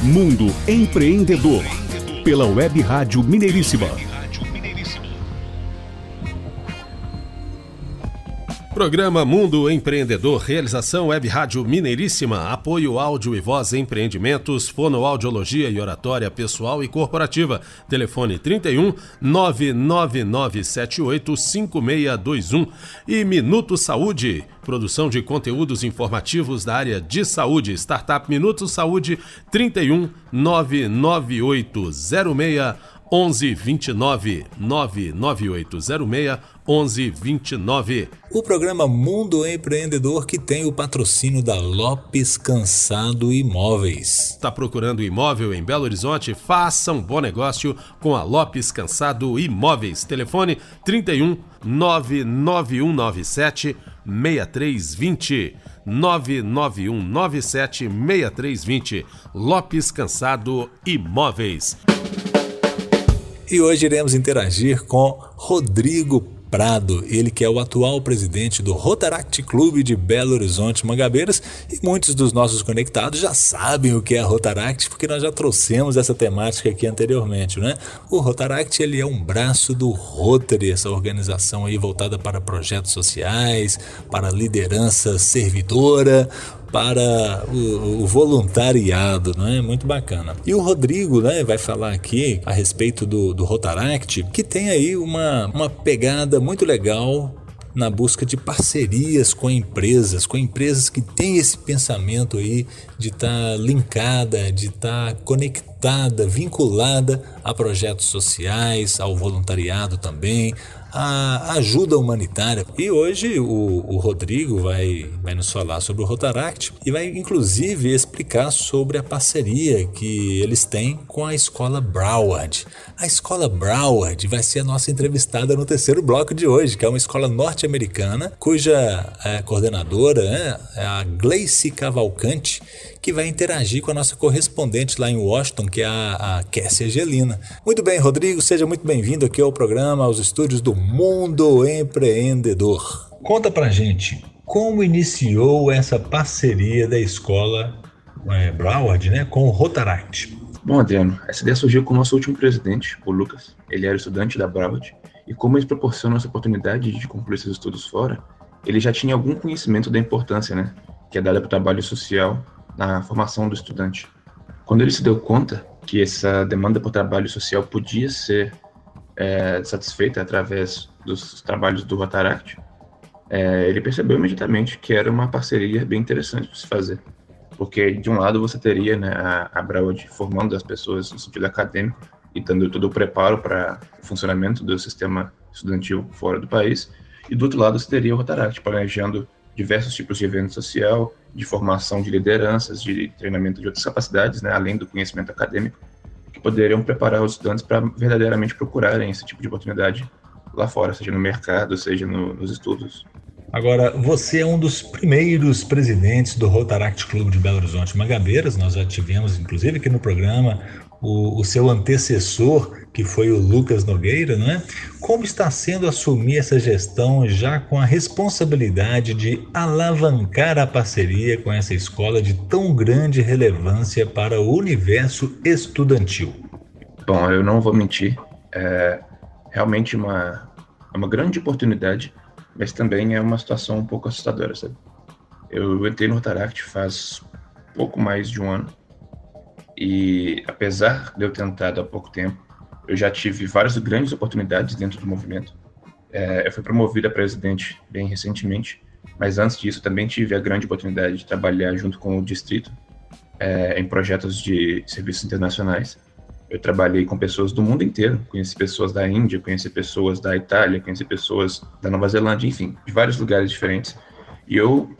Mundo Empreendedor, pela Web Rádio Mineiríssima. Programa Mundo Empreendedor, realização Web Rádio Mineiríssima, apoio áudio e voz empreendimentos, fonoaudiologia e oratória pessoal e corporativa. Telefone 31 99978 5621 e Minuto Saúde, produção de conteúdos informativos da área de saúde. Startup Minuto Saúde 31 99806 1129 99806 1129. O programa Mundo Empreendedor que tem o patrocínio da Lopes Cansado Imóveis. Está procurando imóvel em Belo Horizonte? Faça um bom negócio com a Lopes Cansado Imóveis. Telefone 31 99197 6320. 99197 6320. Lopes Cansado Imóveis. E hoje iremos interagir com Rodrigo Prado, ele que é o atual presidente do Rotaract Clube de Belo Horizonte Mangabeiras. E muitos dos nossos conectados já sabem o que é Rotaract porque nós já trouxemos essa temática aqui anteriormente, né? O Rotaract ele é um braço do Rotary, essa organização aí voltada para projetos sociais, para liderança servidora, para o, o, voluntariado, né? Muito bacana. E o Rodrigo, né, vai falar aqui a respeito do, do Rotaract, que tem aí uma, uma pegada muito legal na busca de parcerias com empresas, com empresas que têm esse pensamento aí de estar tá linkada, de estar tá conectada, vinculada a projetos sociais, ao voluntariado também, a ajuda humanitária. E hoje o, o, Rodrigo vai, vai nos falar sobre o Rotaract e vai inclusive explicar sobre a parceria que eles têm com a escola Broward. A escola Broward vai ser a nossa entrevistada no terceiro bloco de hoje, que é uma escola norte-americana cuja é, coordenadora é, é a Gleice Cavalcante, que vai interagir com a nossa correspondente lá em Washington, que é a, a Kessia Gelina. Muito bem, Rodrigo, seja muito bem-vindo aqui ao programa, aos estúdios do Mundo Empreendedor. Conta pra gente como iniciou essa parceria da escola é, Broward né, com o Rotaract. Bom, Adriano, essa ideia surgiu com o nosso último presidente, o Lucas. Ele era estudante da Broward e como eles proporcionam essa oportunidade de concluir seus estudos fora, ele já tinha algum conhecimento da importância, né, que é dada para o trabalho social na formação do estudante. Quando ele se deu conta que essa demanda por trabalho social podia ser é, satisfeita através dos trabalhos do Rotaract, é, ele percebeu imediatamente que era uma parceria bem interessante de se fazer. Porque, de um lado, você teria né, a, a formando as pessoas no sentido acadêmico e dando todo o preparo para o funcionamento do sistema estudantil fora do país, e do outro lado, você teria o Rotaract planejando diversos tipos de evento social, de formação de lideranças, de treinamento de outras capacidades, né, além do conhecimento acadêmico, que poderiam preparar os estudantes para verdadeiramente procurarem esse tipo de oportunidade lá fora, seja no mercado, seja no, nos estudos. Agora, você é um dos primeiros presidentes do Rotaract Clube de Belo Horizonte Magabeiras. Nós já tivemos, inclusive, aqui no programa o, o, seu antecessor, que foi o Lucas Nogueira, não é? Como está sendo assumir essa gestão já com a responsabilidade de alavancar a parceria com essa escola de tão grande relevância para o universo estudantil? Bom, eu não vou mentir, é realmente uma, é uma grande oportunidade, mas também é uma situação um pouco assustadora, sabe? Eu entrei no Rotaract faz pouco mais de um ano e apesar de eu ter entrado há pouco tempo, eu já tive várias grandes oportunidades dentro do movimento. É, eu fui promovido a presidente bem recentemente, mas antes disso também tive a grande oportunidade de trabalhar junto com o distrito é, em projetos de serviços internacionais. Eu trabalhei com pessoas do mundo inteiro, conheci pessoas da Índia, conheci pessoas da Itália, conheci pessoas da Nova Zelândia, enfim, de vários lugares diferentes. E eu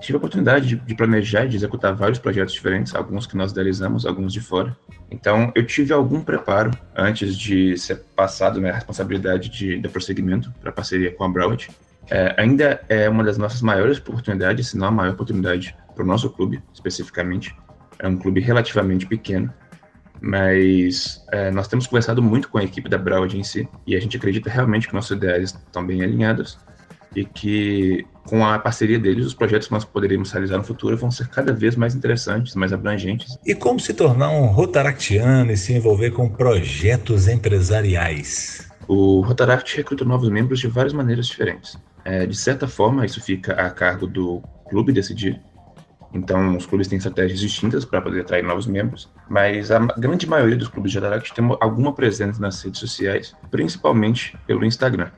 tive a oportunidade de, de, planejar e de executar vários projetos diferentes, alguns que nós idealizamos, alguns de fora. Então, eu tive algum preparo antes de ser passado né, a responsabilidade de, de prosseguimento para parceria com a Broward. É, ainda é uma das nossas maiores oportunidades, se não a maior oportunidade para o nosso clube, especificamente. É um clube relativamente pequeno, mas é, nós temos conversado muito com a equipe da Broward em si, e a gente acredita realmente que nossos ideais estão bem alinhados e que com a parceria deles, os projetos que nós poderíamos realizar no futuro vão ser cada vez mais interessantes, mais abrangentes. E como se tornar um rotaractiano e se envolver com projetos empresariais? O Rotaract recruta novos membros de várias maneiras diferentes. É, de certa forma, isso fica a cargo do clube decidir. Então, os clubes têm estratégias distintas para poder atrair novos membros, mas a grande maioria dos clubes de Rotaract tem alguma presença nas redes sociais, principalmente pelo Instagram.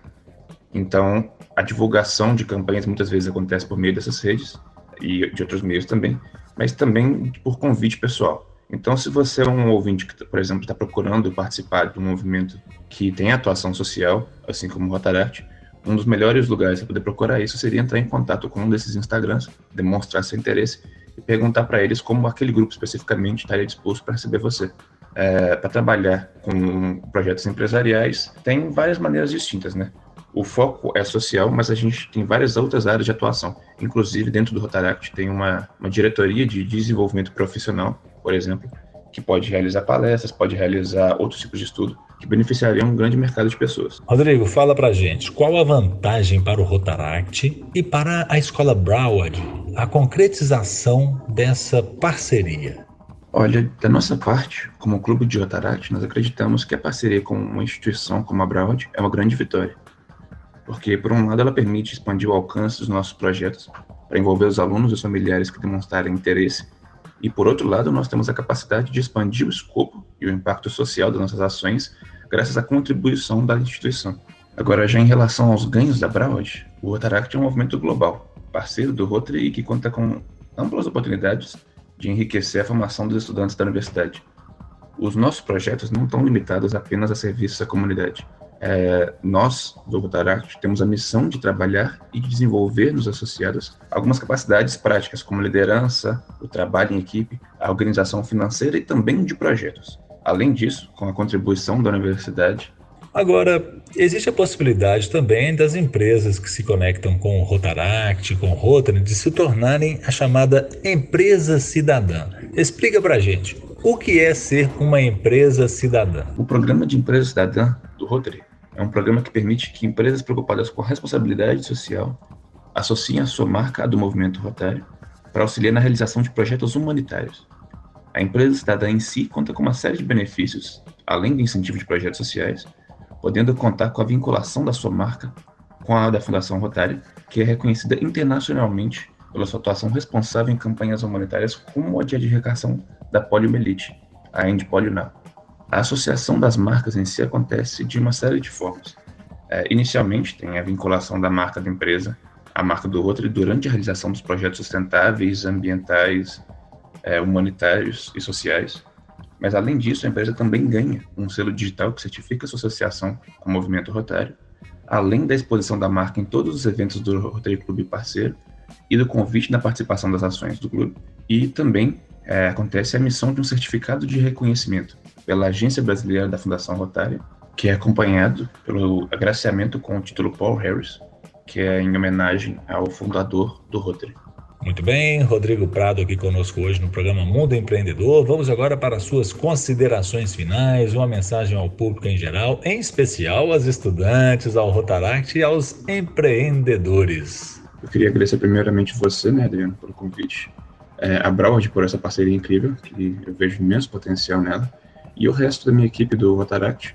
Então, a divulgação de campanhas muitas vezes acontece por meio dessas redes e de outros meios também, mas também por convite pessoal. Então, se você é um ouvinte que, por exemplo, está procurando participar de um movimento que tem atuação social, assim como o Rotaract, um dos melhores lugares para poder procurar isso seria entrar em contato com um desses Instagrams, demonstrar seu interesse e perguntar para eles como aquele grupo especificamente estaria disposto para receber você. É, para trabalhar com projetos empresariais, tem várias maneiras distintas, né? O foco é social, mas a gente tem várias outras áreas de atuação. Inclusive, dentro do Rotaract tem uma, uma diretoria de desenvolvimento profissional, por exemplo, que pode realizar palestras, pode realizar outros tipos de estudo que beneficiariam um grande mercado de pessoas. Rodrigo, fala pra gente, qual a vantagem para o Rotaract e para a Escola Broward, a concretização dessa parceria? Olha, da nossa parte, como clube de Rotaract, nós acreditamos que a parceria com uma instituição como a Broward é uma grande vitória porque, por um lado, ela permite expandir o alcance dos nossos projetos para envolver os alunos e os familiares que demonstrarem interesse, e, por outro lado, nós temos a capacidade de expandir o escopo e o impacto social das nossas ações graças à contribuição da instituição. Agora, já em relação aos ganhos da Broward, o Rotaract é um movimento global, parceiro do Rotary e que conta com amplas oportunidades de enriquecer a formação dos estudantes da universidade. Os nossos projetos não estão limitados apenas a serviços à comunidade, é, nós, do Rotaract, temos a missão de trabalhar e de desenvolver nos associados algumas capacidades práticas, como liderança, o trabalho em equipe, a organização financeira e também de projetos. Além disso, com a contribuição da universidade. Agora, existe a possibilidade também das empresas que se conectam com o Rotaract, com o Rotary, de se tornarem a chamada empresa cidadã. Explica pra gente, o que é ser uma empresa cidadã? O programa de empresa cidadã do Rotary é um programa que permite que empresas preocupadas com a responsabilidade social associem a sua marca à do movimento Rotary para auxiliar na realização de projetos humanitários. A empresa cidadã em si conta com uma série de benefícios, além do incentivo de projetos sociais, podendo contar com a vinculação da sua marca com a da Fundação Rotary, que é reconhecida internacionalmente pela sua atuação responsável em campanhas humanitárias como a de erradicação da poliomielite, a Endpolio Now. A associação das marcas em si acontece de uma série de formas. É, inicialmente, tem a vinculação da marca da empresa à marca do outro durante a realização dos projetos sustentáveis, ambientais, é, humanitários e sociais. Mas, além disso, a empresa também ganha um selo digital que certifica sua associação com o movimento rotário, além da exposição da marca em todos os eventos do Rotary Clube parceiro e do convite da participação das ações do clube, e também é, acontece a emissão de um certificado de reconhecimento pela Agência Brasileira da Fundação Rotária, que é acompanhado pelo agraciamento com o título Paul Harris, que é em homenagem ao fundador do Rotary. Muito bem, Rodrigo Prado aqui conosco hoje no programa Mundo Empreendedor. Vamos agora para suas considerações finais, uma mensagem ao público em geral, em especial aos estudantes, ao Rotaract e aos empreendedores. Eu queria agradecer primeiramente você, né, Adriano, pelo convite, é, a Broward por essa parceria incrível, que eu vejo imenso potencial nela, e o resto da minha equipe do Rotaract,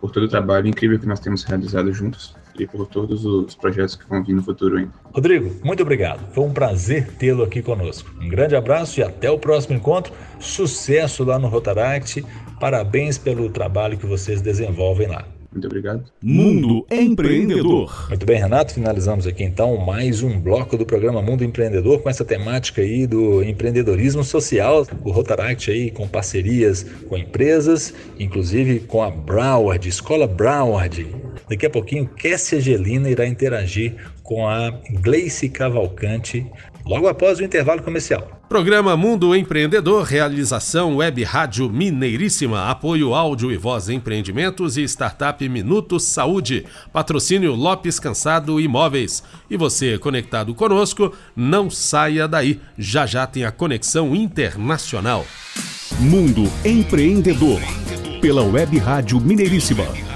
por todo o trabalho incrível que nós temos realizado juntos e por todos os projetos que vão vir no futuro ainda. Rodrigo, muito obrigado. Foi um prazer tê-lo aqui conosco. Um grande abraço e até o próximo encontro. Sucesso lá no Rotaract. Parabéns pelo trabalho que vocês desenvolvem lá. Muito obrigado. Mundo Empreendedor. Muito bem, Renato. Finalizamos aqui então mais um bloco do programa Mundo Empreendedor com essa temática aí do empreendedorismo social. O Rotaract aí com parcerias com empresas, inclusive com a Broward, Escola Broward. Daqui a pouquinho, Kessia Gelina irá interagir com a Gleice Cavalcante logo após o intervalo comercial. Programa Mundo Empreendedor, realização Web Rádio Mineiríssima, apoio áudio e voz empreendimentos e startup Minuto Saúde, patrocínio Lopes Cansado Imóveis. E você conectado conosco, não saia daí, já já tem a conexão internacional. Mundo Empreendedor, pela Web Rádio Mineiríssima.